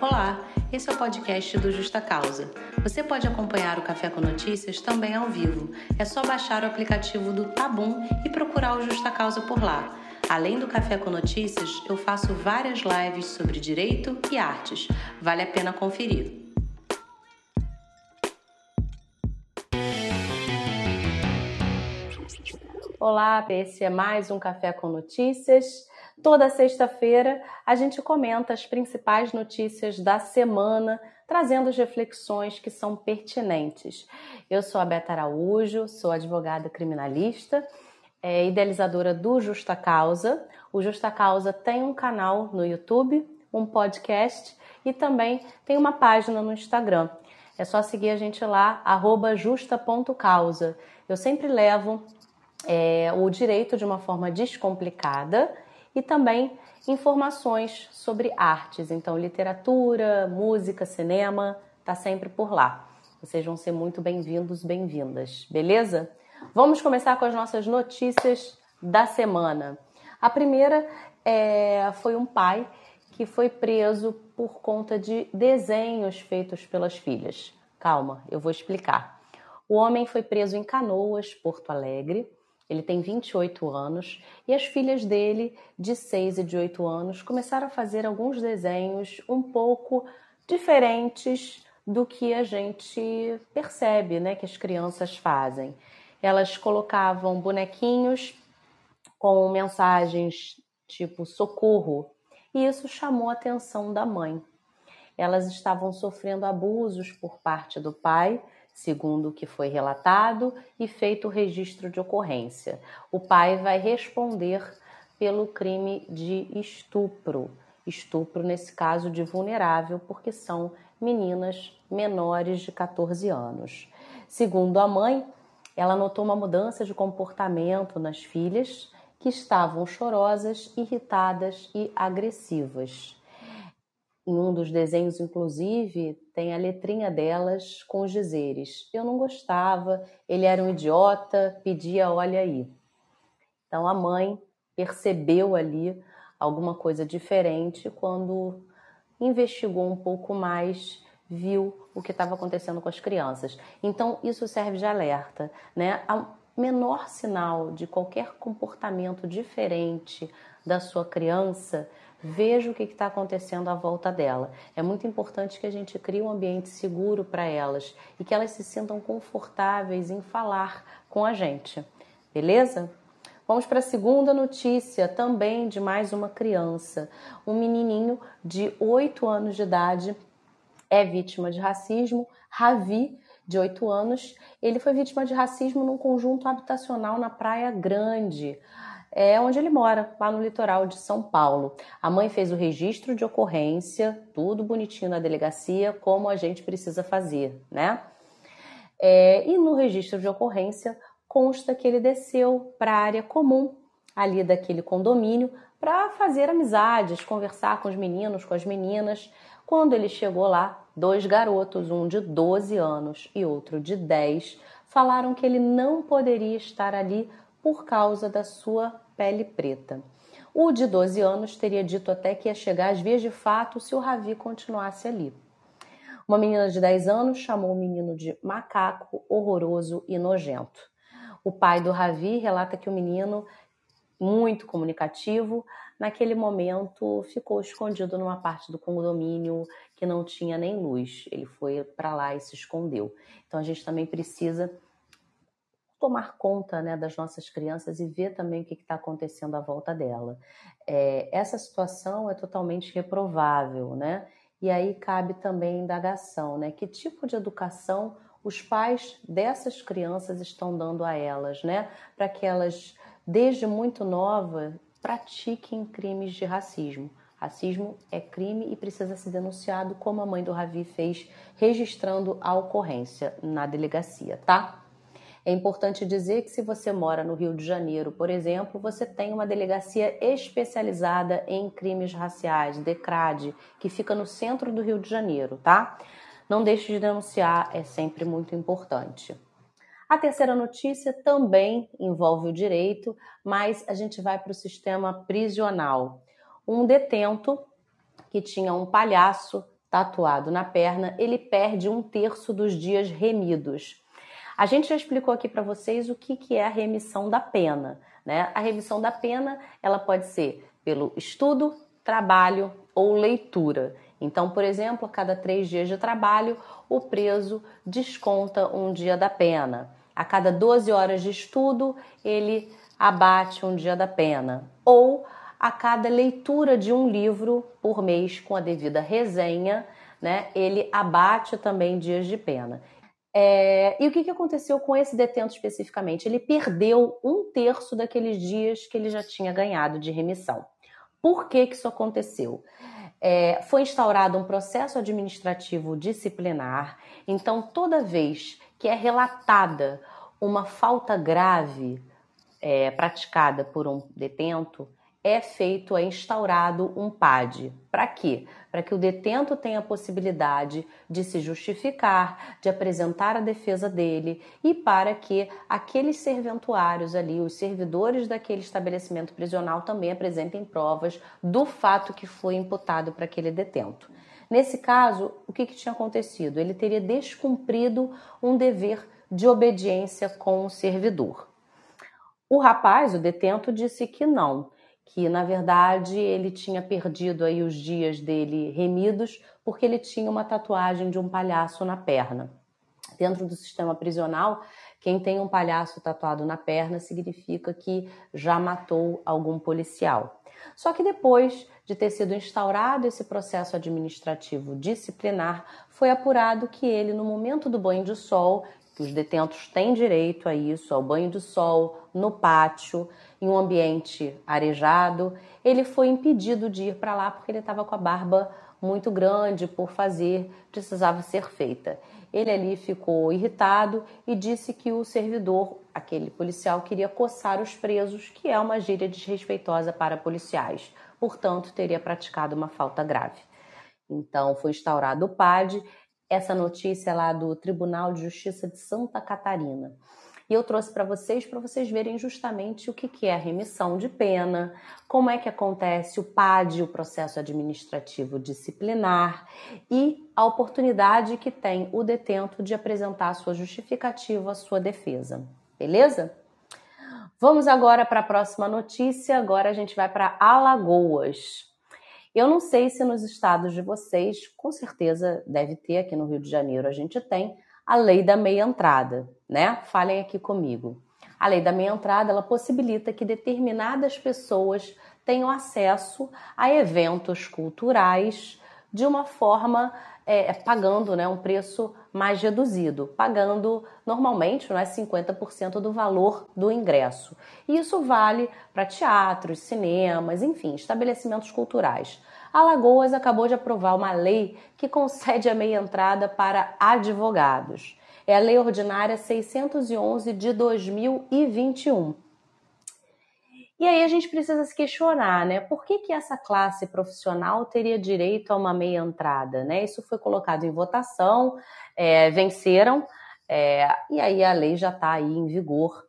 Olá, esse é o podcast do Justa Causa. Você pode acompanhar o Café com Notícias também ao vivo. É só baixar o aplicativo do Tabum e procurar o Justa Causa por lá. Além do Café com Notícias, eu faço várias lives sobre direito e artes. Vale a pena conferir. Olá, esse é mais um Café com Notícias. Toda sexta-feira a gente comenta as principais notícias da semana, trazendo as reflexões que são pertinentes. Eu sou a Beta Araújo, sou advogada criminalista, é, idealizadora do Justa Causa. O Justa Causa tem um canal no YouTube, um podcast e também tem uma página no Instagram. É só seguir a gente lá, justa.causa. Eu sempre levo é, o direito de uma forma descomplicada e também informações sobre artes. Então, literatura, música, cinema, tá sempre por lá. Vocês vão ser muito bem-vindos, bem-vindas, beleza? Vamos começar com as nossas notícias da semana. A primeira é, foi um pai que foi preso por conta de desenhos feitos pelas filhas. Calma, eu vou explicar. O homem foi preso em Canoas, Porto Alegre, ele tem 28 anos e as filhas dele, de 6 e de 8 anos, começaram a fazer alguns desenhos um pouco diferentes do que a gente percebe, né, que as crianças fazem. Elas colocavam bonequinhos com mensagens tipo socorro, e isso chamou a atenção da mãe. Elas estavam sofrendo abusos por parte do pai segundo o que foi relatado e feito o registro de ocorrência. O pai vai responder pelo crime de estupro. Estupro, nesse caso, de vulnerável, porque são meninas menores de 14 anos. Segundo a mãe, ela notou uma mudança de comportamento nas filhas que estavam chorosas, irritadas e agressivas. Em um dos desenhos, inclusive, tem a letrinha delas com os dizeres: Eu não gostava, ele era um idiota, pedia olha aí. Então a mãe percebeu ali alguma coisa diferente quando investigou um pouco mais, viu o que estava acontecendo com as crianças. Então isso serve de alerta, né? A menor sinal de qualquer comportamento diferente da sua criança, veja o que está acontecendo à volta dela. É muito importante que a gente crie um ambiente seguro para elas e que elas se sintam confortáveis em falar com a gente. Beleza? Vamos para a segunda notícia, também de mais uma criança. Um menininho de 8 anos de idade é vítima de racismo. Ravi, de 8 anos, ele foi vítima de racismo num conjunto habitacional na Praia Grande é onde ele mora, lá no litoral de São Paulo. A mãe fez o registro de ocorrência, tudo bonitinho na delegacia, como a gente precisa fazer, né? É, e no registro de ocorrência consta que ele desceu para a área comum ali daquele condomínio para fazer amizades, conversar com os meninos, com as meninas. Quando ele chegou lá, dois garotos, um de 12 anos e outro de 10, falaram que ele não poderia estar ali por causa da sua pele preta. O de 12 anos teria dito até que ia chegar às vias de fato se o Ravi continuasse ali. Uma menina de 10 anos chamou o menino de macaco, horroroso e nojento. O pai do Ravi relata que o menino, muito comunicativo, naquele momento ficou escondido numa parte do condomínio que não tinha nem luz. Ele foi para lá e se escondeu. Então a gente também precisa tomar conta né, das nossas crianças e ver também o que está acontecendo à volta dela. É, essa situação é totalmente reprovável, né? E aí cabe também indagação, né? Que tipo de educação os pais dessas crianças estão dando a elas, né? Para que elas, desde muito nova, pratiquem crimes de racismo. Racismo é crime e precisa ser denunciado, como a mãe do Ravi fez, registrando a ocorrência na delegacia, tá? É importante dizer que se você mora no Rio de Janeiro, por exemplo, você tem uma delegacia especializada em crimes raciais, DECRAD, que fica no centro do Rio de Janeiro, tá? Não deixe de denunciar, é sempre muito importante. A terceira notícia também envolve o direito, mas a gente vai para o sistema prisional. Um detento que tinha um palhaço tatuado na perna, ele perde um terço dos dias remidos. A gente já explicou aqui para vocês o que, que é a remissão da pena. Né? A remissão da pena ela pode ser pelo estudo, trabalho ou leitura. Então, por exemplo, a cada três dias de trabalho, o preso desconta um dia da pena. A cada 12 horas de estudo, ele abate um dia da pena. Ou a cada leitura de um livro por mês, com a devida resenha, né, ele abate também dias de pena. É, e o que, que aconteceu com esse detento especificamente? Ele perdeu um terço daqueles dias que ele já tinha ganhado de remissão. Por que, que isso aconteceu? É, foi instaurado um processo administrativo disciplinar, então, toda vez que é relatada uma falta grave é, praticada por um detento, é feito, é instaurado um PAD. Para quê? Para que o detento tenha a possibilidade de se justificar, de apresentar a defesa dele e para que aqueles serventuários ali, os servidores daquele estabelecimento prisional também apresentem provas do fato que foi imputado para aquele detento. Nesse caso, o que, que tinha acontecido? Ele teria descumprido um dever de obediência com o servidor. O rapaz, o detento, disse que não, que na verdade ele tinha perdido aí os dias dele remidos porque ele tinha uma tatuagem de um palhaço na perna. Dentro do sistema prisional, quem tem um palhaço tatuado na perna significa que já matou algum policial. Só que depois de ter sido instaurado esse processo administrativo disciplinar, foi apurado que ele, no momento do banho de sol, que os detentos têm direito a isso, ao banho de sol, no pátio, em um ambiente arejado. Ele foi impedido de ir para lá porque ele estava com a barba muito grande por fazer, precisava ser feita. Ele ali ficou irritado e disse que o servidor, aquele policial, queria coçar os presos, que é uma gíria desrespeitosa para policiais. Portanto, teria praticado uma falta grave. Então, foi instaurado o PAD essa notícia lá do Tribunal de Justiça de Santa Catarina. E eu trouxe para vocês, para vocês verem justamente o que, que é a remissão de pena, como é que acontece o PAD, o processo administrativo disciplinar, e a oportunidade que tem o detento de apresentar a sua justificativa, a sua defesa. Beleza? Vamos agora para a próxima notícia. Agora a gente vai para Alagoas. Eu não sei se nos estados de vocês, com certeza deve ter, aqui no Rio de Janeiro a gente tem a lei da meia entrada, né? Falem aqui comigo. A lei da meia entrada, ela possibilita que determinadas pessoas tenham acesso a eventos culturais de uma forma é, pagando né, um preço mais reduzido, pagando normalmente não é 50% do valor do ingresso. E isso vale para teatros, cinemas, enfim, estabelecimentos culturais. Alagoas acabou de aprovar uma lei que concede a meia entrada para advogados. É a Lei Ordinária 611 de 2021. E aí a gente precisa se questionar, né? Por que, que essa classe profissional teria direito a uma meia entrada, né? Isso foi colocado em votação, é, venceram, é, e aí a lei já está aí em vigor.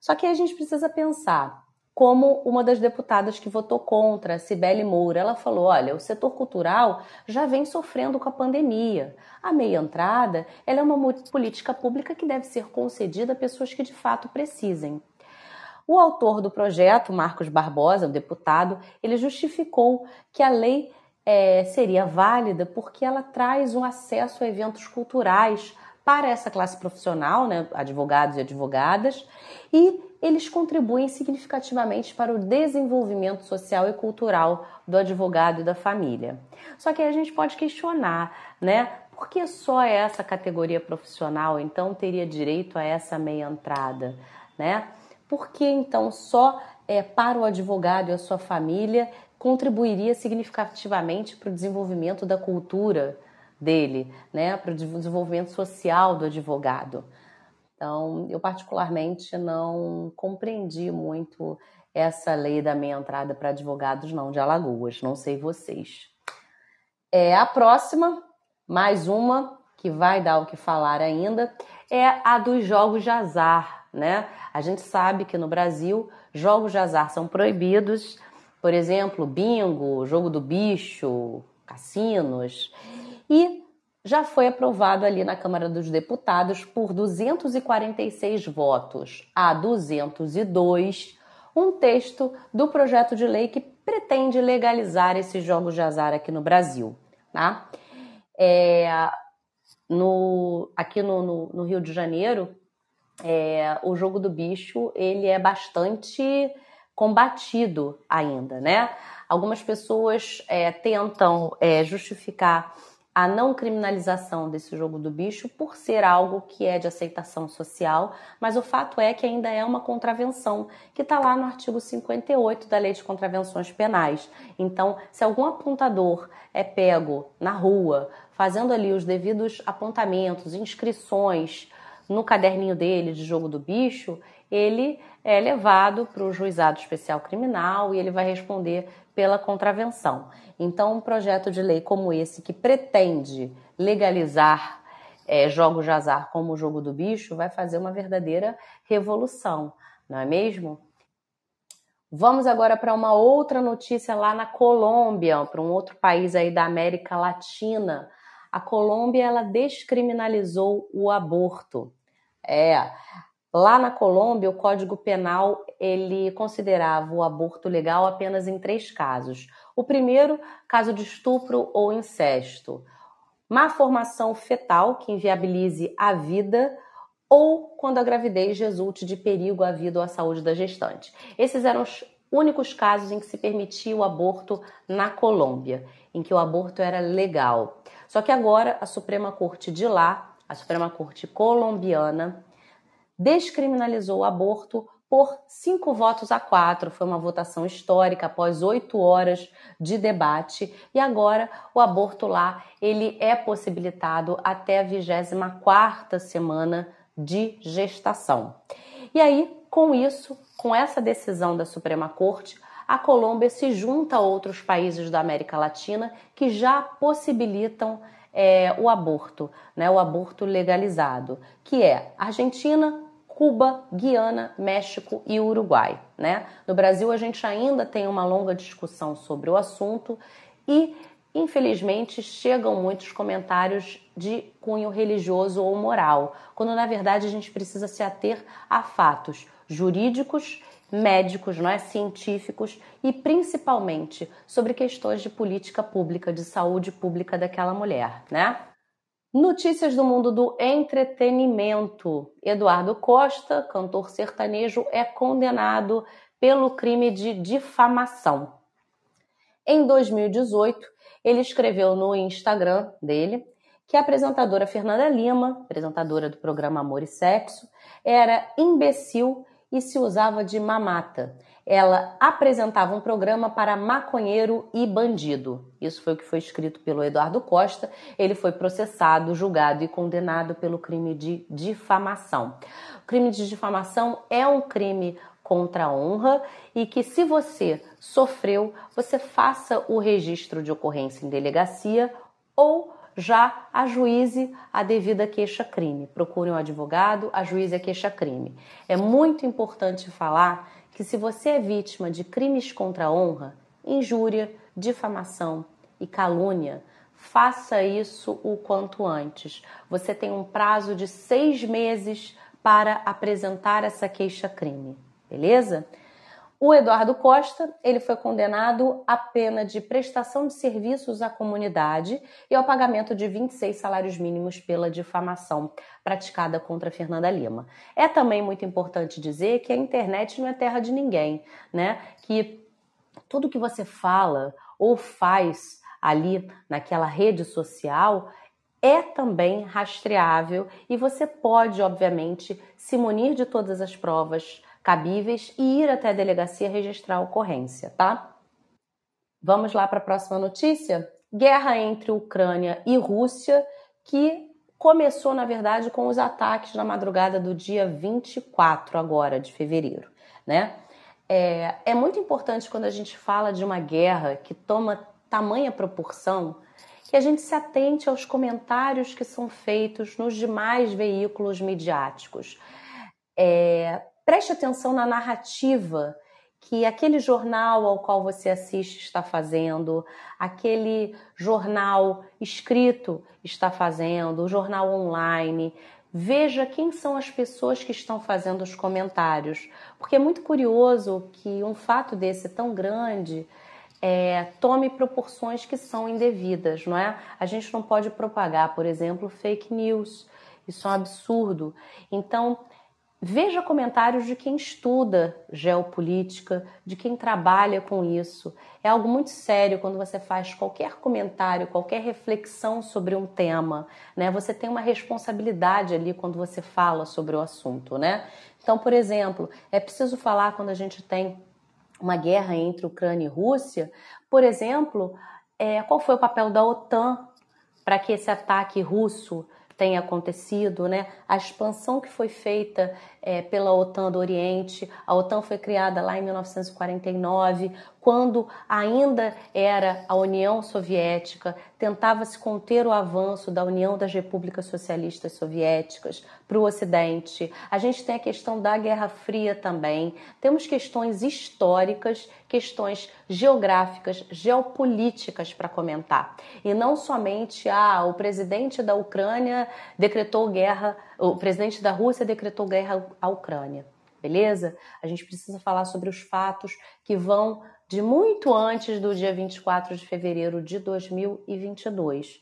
Só que a gente precisa pensar, como uma das deputadas que votou contra, Cibele Moura, ela falou: olha, o setor cultural já vem sofrendo com a pandemia. A meia entrada é uma política pública que deve ser concedida a pessoas que de fato precisem. O autor do projeto, Marcos Barbosa, o deputado, ele justificou que a lei é, seria válida porque ela traz um acesso a eventos culturais para essa classe profissional, né, advogados e advogadas, e eles contribuem significativamente para o desenvolvimento social e cultural do advogado e da família. Só que a gente pode questionar, né? Por que só essa categoria profissional então teria direito a essa meia entrada, né? Por que então só é, para o advogado e a sua família contribuiria significativamente para o desenvolvimento da cultura dele, né, para o desenvolvimento social do advogado? Então, eu particularmente não compreendi muito essa lei da meia entrada para advogados não de Alagoas, não sei vocês. É a próxima, mais uma que vai dar o que falar ainda, é a dos jogos de azar né? A gente sabe que no Brasil jogos de azar são proibidos, por exemplo, bingo, jogo do bicho, cassinos. e já foi aprovado ali na Câmara dos Deputados por 246 votos a 202 um texto do projeto de lei que pretende legalizar esses jogos de azar aqui no Brasil. Tá? É, no, aqui no, no, no, Rio de Janeiro, é, o jogo do bicho ele é bastante combatido ainda, né? Algumas pessoas é, tentam é, justificar a não criminalização desse jogo do bicho por ser algo que é de aceitação social, mas o fato é que ainda é uma contravenção que está lá no artigo 58 da Lei de Contravenções Penais. Então, se algum apontador é pego na rua, fazendo ali os devidos apontamentos, inscrições no caderninho dele de jogo do bicho, ele é levado para o juizado especial criminal e ele vai responder pela contravenção. Então, um projeto de lei como esse, que pretende legalizar é, jogos de azar como o jogo do bicho, vai fazer uma verdadeira revolução, não é mesmo? Vamos agora para uma outra notícia lá na Colômbia, para um outro país aí da América Latina. A Colômbia ela descriminalizou o aborto. É, Lá na Colômbia, o Código Penal ele considerava o aborto legal apenas em três casos. O primeiro, caso de estupro ou incesto, má formação fetal que inviabilize a vida ou quando a gravidez resulte de perigo à vida ou à saúde da gestante. Esses eram os únicos casos em que se permitia o aborto na Colômbia, em que o aborto era legal. Só que agora a Suprema Corte de lá, a Suprema Corte colombiana, descriminalizou o aborto por cinco votos a quatro. Foi uma votação histórica após oito horas de debate e agora o aborto lá ele é possibilitado até a 24 quarta semana de gestação. E aí, com isso, com essa decisão da Suprema Corte, a Colômbia se junta a outros países da América Latina que já possibilitam é, o aborto, né, o aborto legalizado, que é Argentina, Cuba, Guiana, México e Uruguai. Né? No Brasil, a gente ainda tem uma longa discussão sobre o assunto e, infelizmente, chegam muitos comentários de cunho religioso ou moral, quando na verdade a gente precisa se ater a fatos jurídicos, médicos, não é, científicos e principalmente sobre questões de política pública, de saúde pública daquela mulher, né? Notícias do mundo do entretenimento. Eduardo Costa, cantor sertanejo, é condenado pelo crime de difamação. Em 2018, ele escreveu no Instagram dele que a apresentadora Fernanda Lima, apresentadora do programa Amor e Sexo, era imbecil e se usava de mamata ela apresentava um programa para maconheiro e bandido. Isso foi o que foi escrito pelo Eduardo Costa. Ele foi processado, julgado e condenado pelo crime de difamação. O crime de difamação é um crime contra a honra e que se você sofreu, você faça o registro de ocorrência em delegacia ou já ajuize a devida queixa-crime. Procure um advogado, ajuize a queixa-crime. É muito importante falar que se você é vítima de crimes contra a honra, injúria, difamação e calúnia, faça isso o quanto antes. Você tem um prazo de seis meses para apresentar essa queixa-crime, beleza? O Eduardo Costa, ele foi condenado à pena de prestação de serviços à comunidade e ao pagamento de 26 salários mínimos pela difamação praticada contra Fernanda Lima. É também muito importante dizer que a internet não é terra de ninguém, né? Que tudo que você fala ou faz ali naquela rede social é também rastreável e você pode, obviamente, se munir de todas as provas cabíveis e ir até a delegacia registrar a ocorrência, tá? Vamos lá para a próxima notícia? Guerra entre Ucrânia e Rússia, que começou, na verdade, com os ataques na madrugada do dia 24 agora de fevereiro, né? É, é muito importante quando a gente fala de uma guerra que toma tamanha proporção que a gente se atente aos comentários que são feitos nos demais veículos midiáticos. É, preste atenção na narrativa que aquele jornal ao qual você assiste está fazendo, aquele jornal escrito está fazendo, o jornal online. Veja quem são as pessoas que estão fazendo os comentários, porque é muito curioso que um fato desse tão grande é, tome proporções que são indevidas, não é? A gente não pode propagar, por exemplo, fake news. Isso é um absurdo. Então, Veja comentários de quem estuda geopolítica, de quem trabalha com isso. É algo muito sério quando você faz qualquer comentário, qualquer reflexão sobre um tema, né? Você tem uma responsabilidade ali quando você fala sobre o assunto, né? Então, por exemplo, é preciso falar quando a gente tem uma guerra entre Ucrânia e Rússia, por exemplo, é, qual foi o papel da OTAN para que esse ataque russo tenha acontecido, né? A expansão que foi feita é, pela OTAN do Oriente, a OTAN foi criada lá em 1949, quando ainda era a União Soviética, tentava-se conter o avanço da União das Repúblicas Socialistas Soviéticas para o Ocidente. A gente tem a questão da Guerra Fria também. Temos questões históricas, questões geográficas, geopolíticas para comentar. E não somente ah, o presidente da Ucrânia decretou guerra, o presidente da Rússia decretou guerra à Ucrânia beleza? A gente precisa falar sobre os fatos que vão de muito antes do dia 24 de fevereiro de 2022.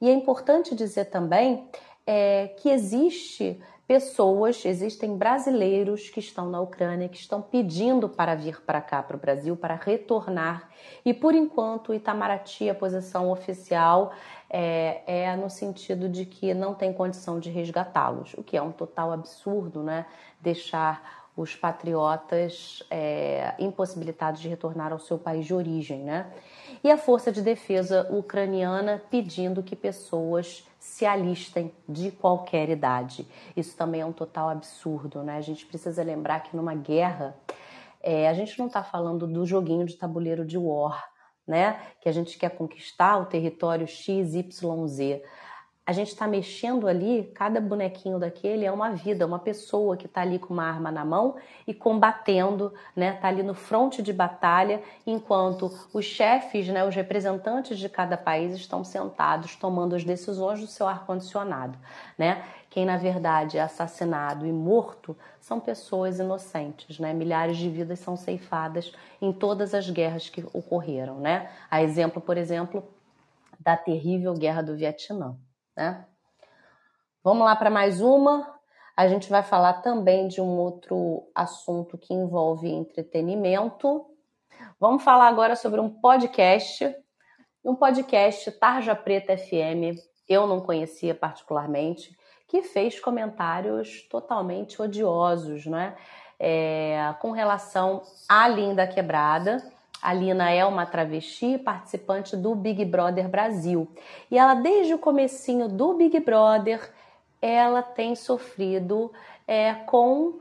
E é importante dizer também é, que existe pessoas, existem brasileiros que estão na Ucrânia, que estão pedindo para vir para cá, para o Brasil, para retornar. E por enquanto, Itamaraty, a posição oficial, é, é no sentido de que não tem condição de resgatá-los, o que é um total absurdo, né? Deixar os patriotas é, impossibilitados de retornar ao seu país de origem, né? E a Força de Defesa ucraniana pedindo que pessoas se alistem de qualquer idade. Isso também é um total absurdo, né? A gente precisa lembrar que numa guerra, é, a gente não está falando do joguinho de tabuleiro de war, né? Que a gente quer conquistar o território X, Y, Z a gente está mexendo ali, cada bonequinho daquele é uma vida, uma pessoa que está ali com uma arma na mão e combatendo, né? Está ali no fronte de batalha, enquanto os chefes, né, os representantes de cada país estão sentados tomando as decisões do seu ar-condicionado, né? Quem na verdade é assassinado e morto são pessoas inocentes, né? Milhares de vidas são ceifadas em todas as guerras que ocorreram, né? A exemplo, por exemplo, da terrível guerra do Vietnã né? Vamos lá para mais uma. A gente vai falar também de um outro assunto que envolve entretenimento. Vamos falar agora sobre um podcast, um podcast Tarja Preta FM. Eu não conhecia particularmente, que fez comentários totalmente odiosos, né? É, com relação à Linda Quebrada a Lina é uma travesti participante do Big Brother Brasil. E ela, desde o comecinho do Big Brother, ela tem sofrido é, com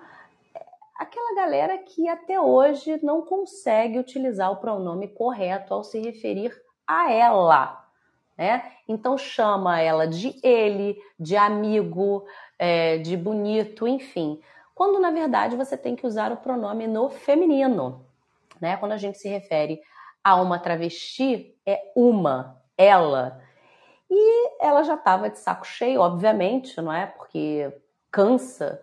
aquela galera que até hoje não consegue utilizar o pronome correto ao se referir a ela. Né? Então chama ela de ele, de amigo, é, de bonito, enfim. Quando na verdade você tem que usar o pronome no feminino né? Quando a gente se refere a uma travesti, é uma, ela. E ela já estava de saco cheio, obviamente, não é? Porque cansa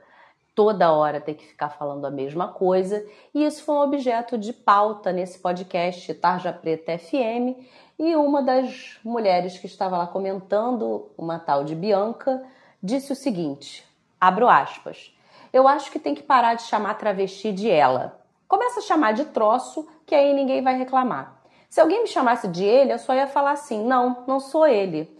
toda hora ter que ficar falando a mesma coisa. E isso foi um objeto de pauta nesse podcast Tarja Preta FM. E uma das mulheres que estava lá comentando, uma tal de Bianca, disse o seguinte: abro aspas. Eu acho que tem que parar de chamar travesti de ela. Começa a chamar de troço, que aí ninguém vai reclamar. Se alguém me chamasse de ele, eu só ia falar assim: não, não sou ele.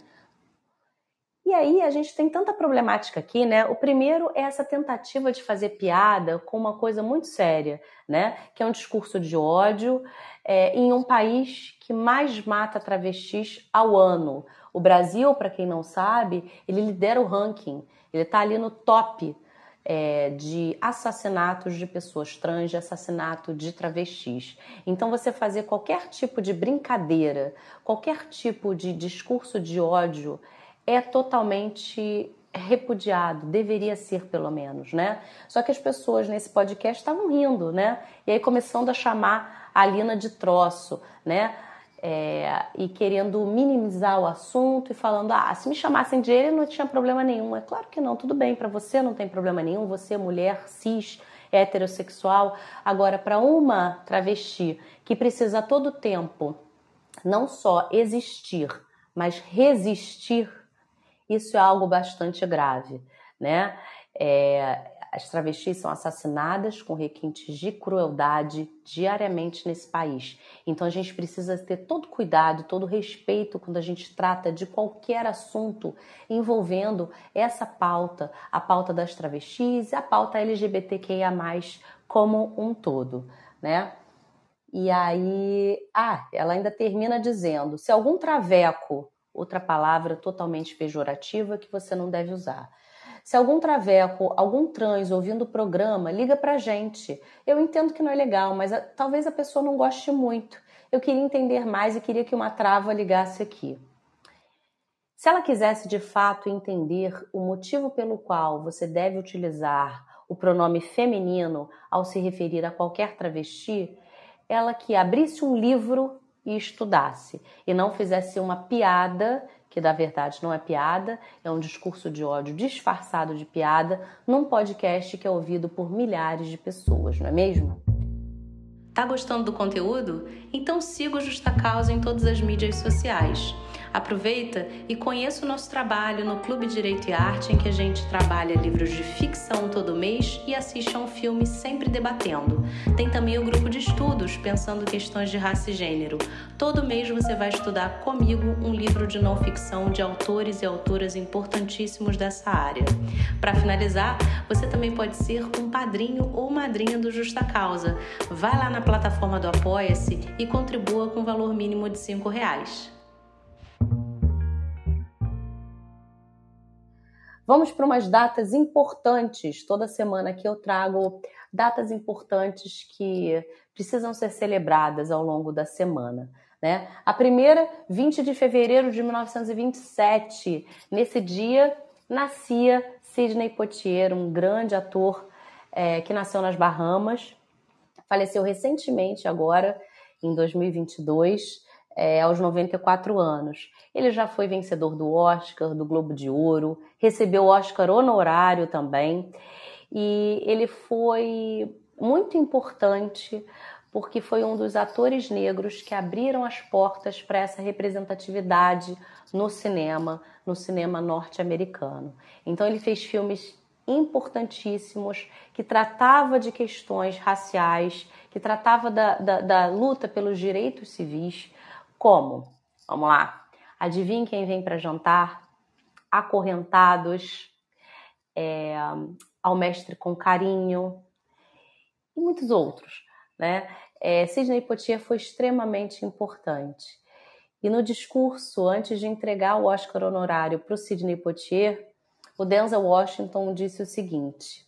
E aí a gente tem tanta problemática aqui, né? O primeiro é essa tentativa de fazer piada com uma coisa muito séria, né? Que é um discurso de ódio é, em um país que mais mata travestis ao ano. O Brasil, para quem não sabe, ele lidera o ranking. Ele está ali no top é, de assassinatos de pessoas trans, de assassinato de travestis. Então, você fazer qualquer tipo de brincadeira, qualquer tipo de discurso de ódio é totalmente repudiado, deveria ser pelo menos, né? Só que as pessoas nesse podcast estavam rindo, né? E aí começando a chamar a Lina de troço, né? É, e querendo minimizar o assunto e falando, ah, se me chamassem de ele não tinha problema nenhum. É claro que não, tudo bem, para você não tem problema nenhum, você é mulher, cis, heterossexual. Agora, para uma travesti que precisa a todo tempo não só existir, mas resistir, isso é algo bastante grave, né? É, as travestis são assassinadas com requintes de crueldade diariamente nesse país. Então a gente precisa ter todo cuidado, todo respeito quando a gente trata de qualquer assunto envolvendo essa pauta, a pauta das travestis a pauta LGBTQIA+, como um todo, né? E aí, ah, ela ainda termina dizendo: se algum traveco, outra palavra totalmente pejorativa que você não deve usar. Se algum traveco, algum trans ouvindo o programa, liga pra gente. Eu entendo que não é legal, mas a, talvez a pessoa não goste muito. Eu queria entender mais e queria que uma trava ligasse aqui. Se ela quisesse de fato entender o motivo pelo qual você deve utilizar o pronome feminino ao se referir a qualquer travesti, ela que abrisse um livro e estudasse e não fizesse uma piada que na verdade não é piada, é um discurso de ódio disfarçado de piada, num podcast que é ouvido por milhares de pessoas, não é mesmo? Tá gostando do conteúdo? Então siga o Justa Causa em todas as mídias sociais. Aproveita e conheça o nosso trabalho no Clube Direito e Arte, em que a gente trabalha livros de ficção todo mês e assiste a um filme sempre debatendo. Tem também o grupo de estudos, pensando questões de raça e gênero. Todo mês você vai estudar comigo um livro de não ficção de autores e autoras importantíssimos dessa área. Para finalizar, você também pode ser um padrinho ou madrinha do Justa Causa. Vai lá na plataforma do Apoia-se e contribua com o valor mínimo de R$ reais. Vamos para umas datas importantes. Toda semana que eu trago datas importantes que precisam ser celebradas ao longo da semana. Né? A primeira, 20 de fevereiro de 1927. Nesse dia nascia Sidney Poitier, um grande ator é, que nasceu nas Bahamas. Faleceu recentemente, agora, em 2022 é, aos 94 anos. Ele já foi vencedor do Oscar, do Globo de Ouro, recebeu o Oscar honorário também, e ele foi muito importante porque foi um dos atores negros que abriram as portas para essa representatividade no cinema, no cinema norte-americano. Então ele fez filmes importantíssimos que tratava de questões raciais, que tratava da, da, da luta pelos direitos civis, como? Vamos lá. Adivinhe quem vem para jantar? Acorrentados, é, ao mestre com carinho e muitos outros. Né? É, Sidney Poitier foi extremamente importante. E no discurso, antes de entregar o Oscar honorário para o Sidney Poitier, o Denzel Washington disse o seguinte: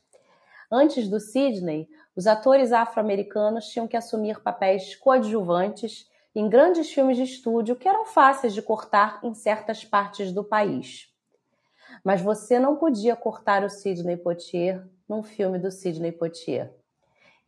Antes do Sidney, os atores afro-americanos tinham que assumir papéis coadjuvantes em grandes filmes de estúdio que eram fáceis de cortar em certas partes do país. Mas você não podia cortar o Sidney Poitier num filme do Sidney Poitier.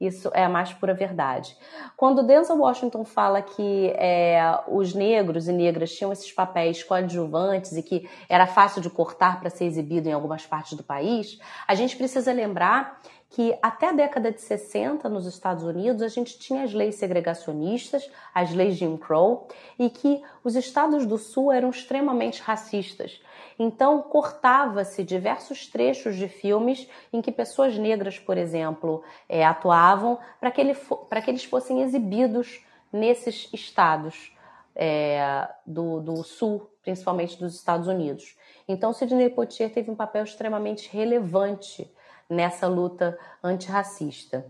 Isso é a mais pura verdade. Quando Denzel Washington fala que é, os negros e negras tinham esses papéis coadjuvantes e que era fácil de cortar para ser exibido em algumas partes do país, a gente precisa lembrar que até a década de 60 nos Estados Unidos a gente tinha as leis segregacionistas, as leis Jim Crow, e que os estados do Sul eram extremamente racistas. Então cortava-se diversos trechos de filmes em que pessoas negras, por exemplo, é, atuavam para que, ele, que eles fossem exibidos nesses estados é, do, do Sul, principalmente dos Estados Unidos. Então Sidney Poitier teve um papel extremamente relevante nessa luta antirracista.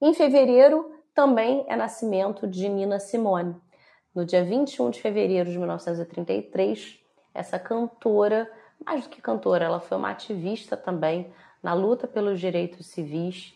Em fevereiro, também é nascimento de Nina Simone. No dia 21 de fevereiro de 1933, essa cantora, mais do que cantora, ela foi uma ativista também na luta pelos direitos civis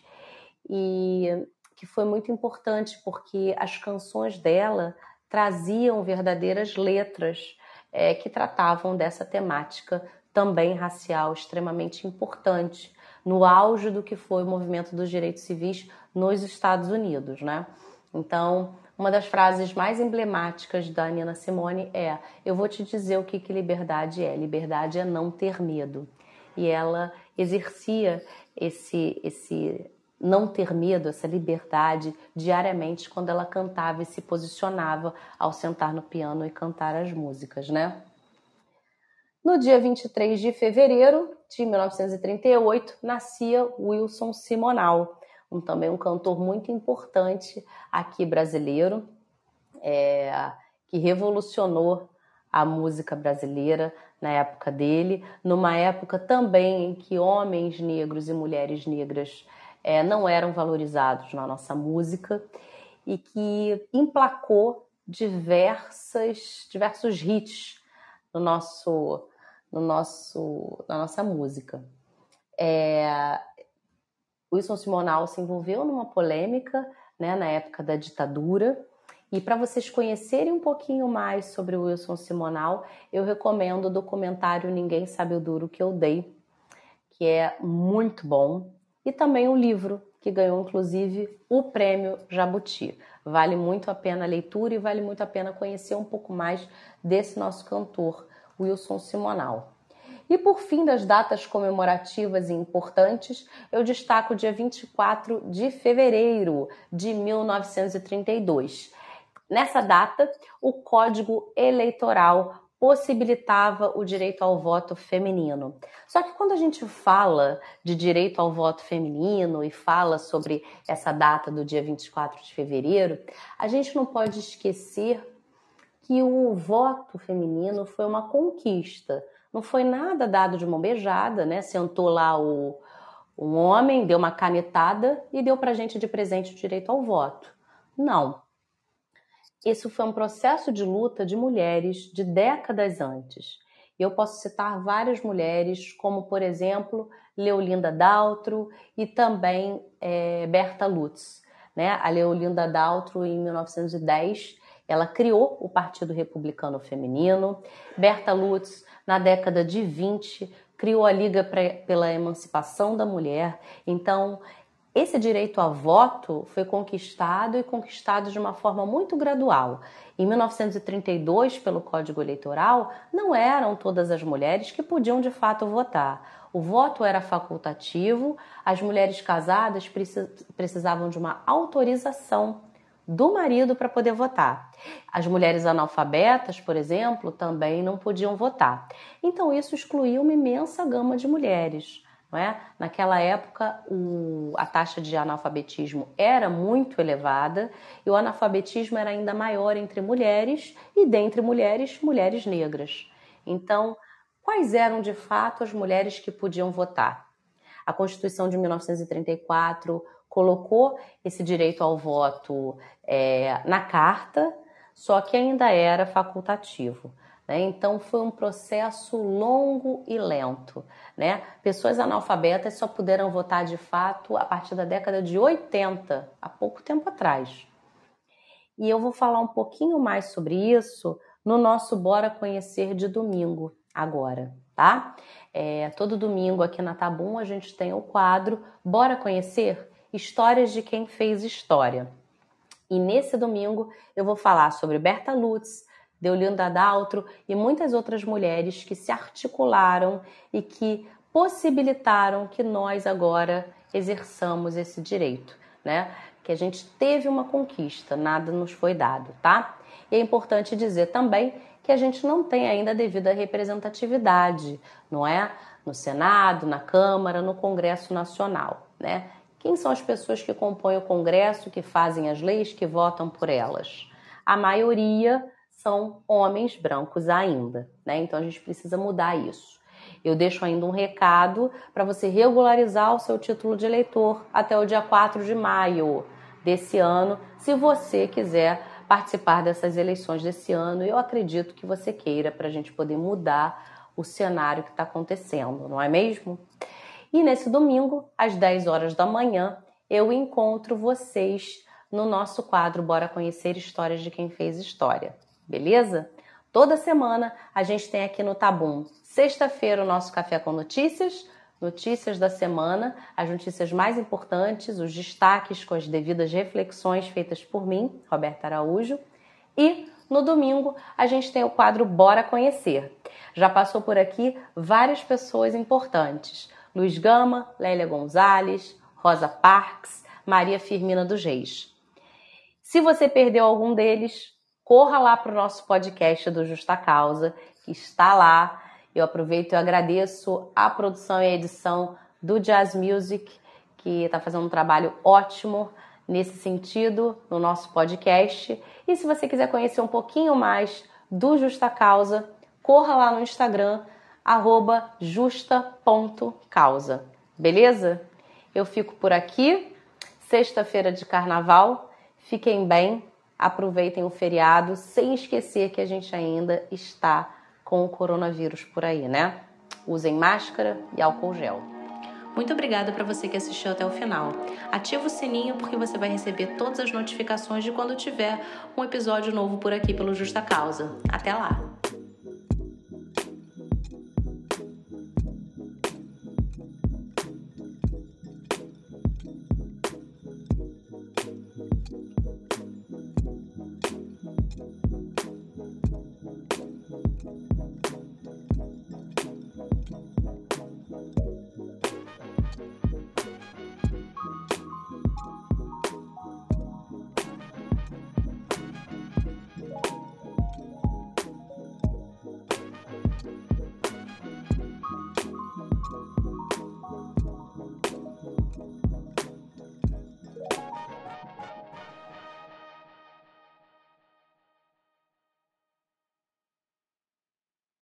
e que foi muito importante porque as canções dela traziam verdadeiras letras é, que tratavam dessa temática também racial extremamente importante no auge do que foi o movimento dos direitos civis nos Estados Unidos, né? Então, uma das frases mais emblemáticas da Nina Simone é: Eu vou te dizer o que, que liberdade é. Liberdade é não ter medo. E ela exercia esse, esse não ter medo, essa liberdade diariamente quando ela cantava e se posicionava ao sentar no piano e cantar as músicas, né? No dia 23 de fevereiro de 1938, nascia Wilson Simonal, um, também um cantor muito importante aqui brasileiro, é, que revolucionou a música brasileira na época dele, numa época também em que homens negros e mulheres negras é, não eram valorizados na nossa música e que emplacou diversas, diversos hits no nosso no nosso, na nossa música. É, Wilson Simonal se envolveu numa polêmica né, na época da ditadura. E para vocês conhecerem um pouquinho mais sobre o Wilson Simonal, eu recomendo o documentário Ninguém Sabe o Duro que eu dei, que é muito bom, e também o livro que ganhou inclusive o prêmio Jabuti. Vale muito a pena a leitura e vale muito a pena conhecer um pouco mais desse nosso cantor Wilson Simonal. E por fim das datas comemorativas e importantes, eu destaco o dia 24 de fevereiro de 1932. Nessa data, o Código Eleitoral possibilitava o direito ao voto feminino. Só que quando a gente fala de direito ao voto feminino e fala sobre essa data do dia 24 de fevereiro, a gente não pode esquecer que o voto feminino foi uma conquista. Não foi nada dado de mão beijada, né? Sentou lá o, um homem, deu uma canetada e deu para gente de presente o direito ao voto. Não. Isso foi um processo de luta de mulheres de décadas antes. E eu posso citar várias mulheres, como, por exemplo, Leolinda Daltro e também é, Berta Lutz. Né? A Leolinda Daltro, em 1910, ela criou o Partido Republicano Feminino. Berta Lutz, na década de 20, criou a Liga pela Emancipação da Mulher. Então, esse direito a voto foi conquistado e conquistado de uma forma muito gradual. Em 1932, pelo Código Eleitoral, não eram todas as mulheres que podiam de fato votar. O voto era facultativo, as mulheres casadas precisavam de uma autorização do marido para poder votar. As mulheres analfabetas, por exemplo, também não podiam votar. Então isso excluía uma imensa gama de mulheres. Não é? Naquela época, o, a taxa de analfabetismo era muito elevada e o analfabetismo era ainda maior entre mulheres e, dentre mulheres, mulheres negras. Então, quais eram de fato as mulheres que podiam votar? A Constituição de 1934 colocou esse direito ao voto é, na carta, só que ainda era facultativo. Né? Então foi um processo longo e lento. Né? Pessoas analfabetas só puderam votar de fato a partir da década de 80, há pouco tempo atrás. E eu vou falar um pouquinho mais sobre isso no nosso Bora Conhecer de domingo, agora, tá? É, todo domingo aqui na Tabum a gente tem o quadro Bora Conhecer Histórias de quem fez história. E nesse domingo eu vou falar sobre Berta Lutz, Deolinda Daltro e muitas outras mulheres que se articularam e que possibilitaram que nós agora exerçamos esse direito, né? Que a gente teve uma conquista, nada nos foi dado, tá? E é importante dizer também que a gente não tem ainda a devida representatividade, não é? No Senado, na Câmara, no Congresso Nacional, né? Quem são as pessoas que compõem o Congresso, que fazem as leis, que votam por elas? A maioria são homens brancos ainda, né? Então a gente precisa mudar isso. Eu deixo ainda um recado para você regularizar o seu título de eleitor até o dia 4 de maio desse ano, se você quiser participar dessas eleições desse ano. Eu acredito que você queira para a gente poder mudar o cenário que está acontecendo, não é mesmo? E nesse domingo, às 10 horas da manhã, eu encontro vocês no nosso quadro Bora Conhecer Histórias de Quem Fez História, beleza? Toda semana a gente tem aqui no Tabum. Sexta-feira o nosso Café com Notícias, notícias da semana, as notícias mais importantes, os destaques com as devidas reflexões feitas por mim, Roberta Araújo. E no domingo a gente tem o quadro Bora Conhecer. Já passou por aqui várias pessoas importantes: Luiz Gama, Lélia Gonzalez, Rosa Parks, Maria Firmina dos Reis. Se você perdeu algum deles, corra lá para o nosso podcast do Justa Causa, que está lá. Eu aproveito e agradeço a produção e a edição do Jazz Music, que está fazendo um trabalho ótimo nesse sentido no nosso podcast. E se você quiser conhecer um pouquinho mais do Justa Causa, corra lá no Instagram, justa.causa. Beleza? Eu fico por aqui. Sexta-feira de carnaval. Fiquem bem, aproveitem o feriado, sem esquecer que a gente ainda está com o coronavírus por aí, né? Usem máscara e álcool gel. Muito obrigada para você que assistiu até o final. Ativa o sininho porque você vai receber todas as notificações de quando tiver um episódio novo por aqui pelo Justa Causa. Até lá!